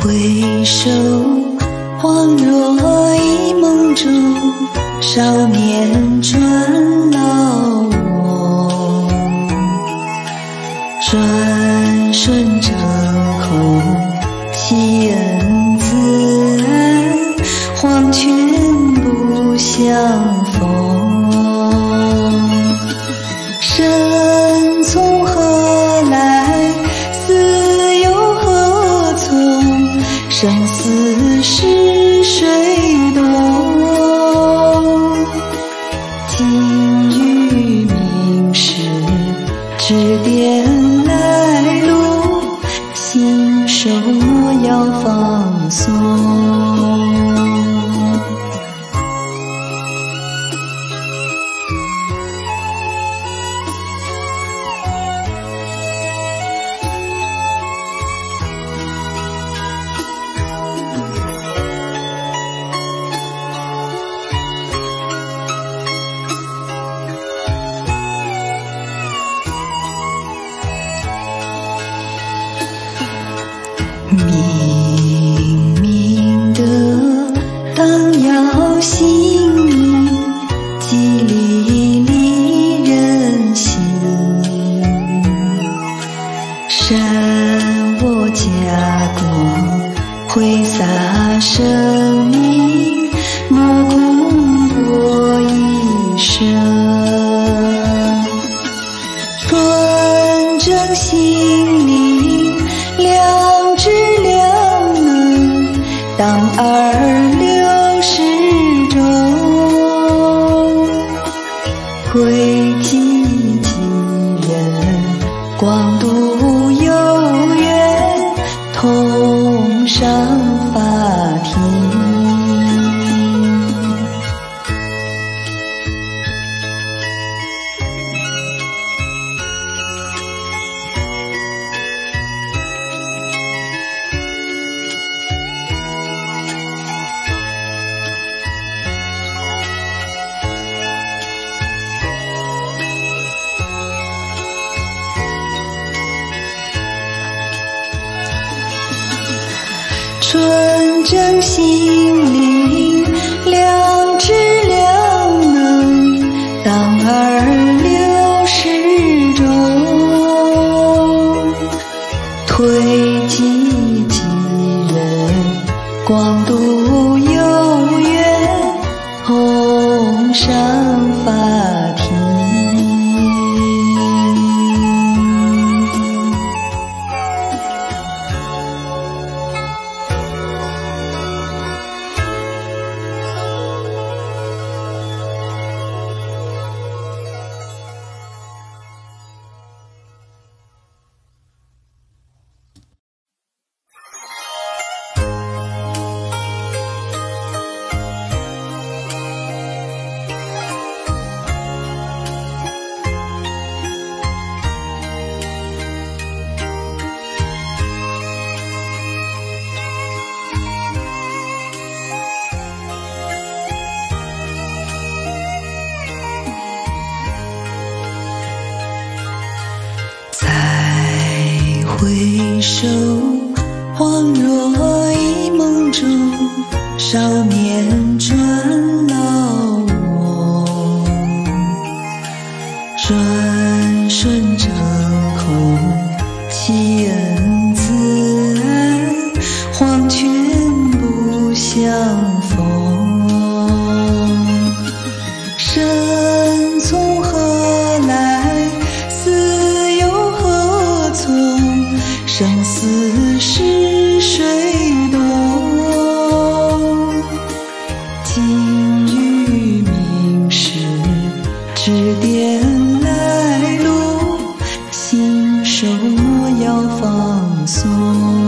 回首恍若一梦中少年转人来路心手莫要放松？纯正心灵，良知良能，当儿六失中，推己及人，广度。回首恍若一梦中少年转来恩来路请手莫要放松。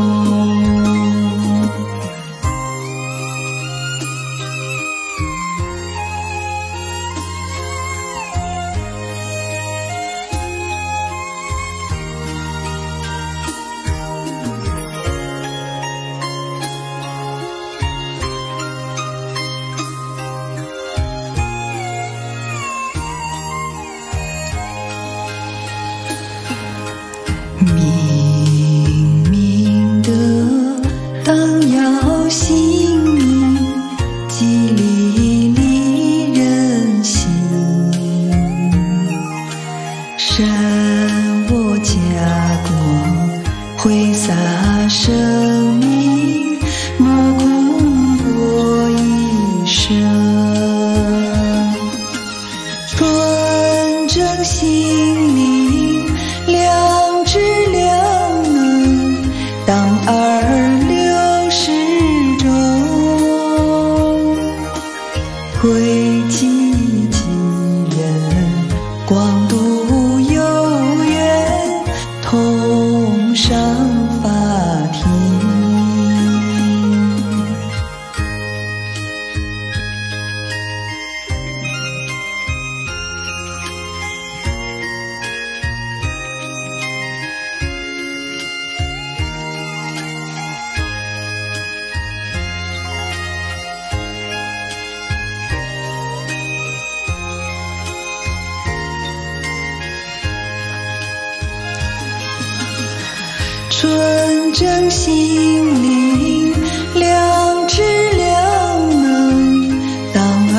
正心灵良知良能，当儿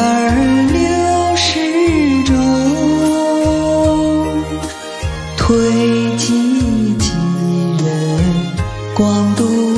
流失中，推己及人，广度。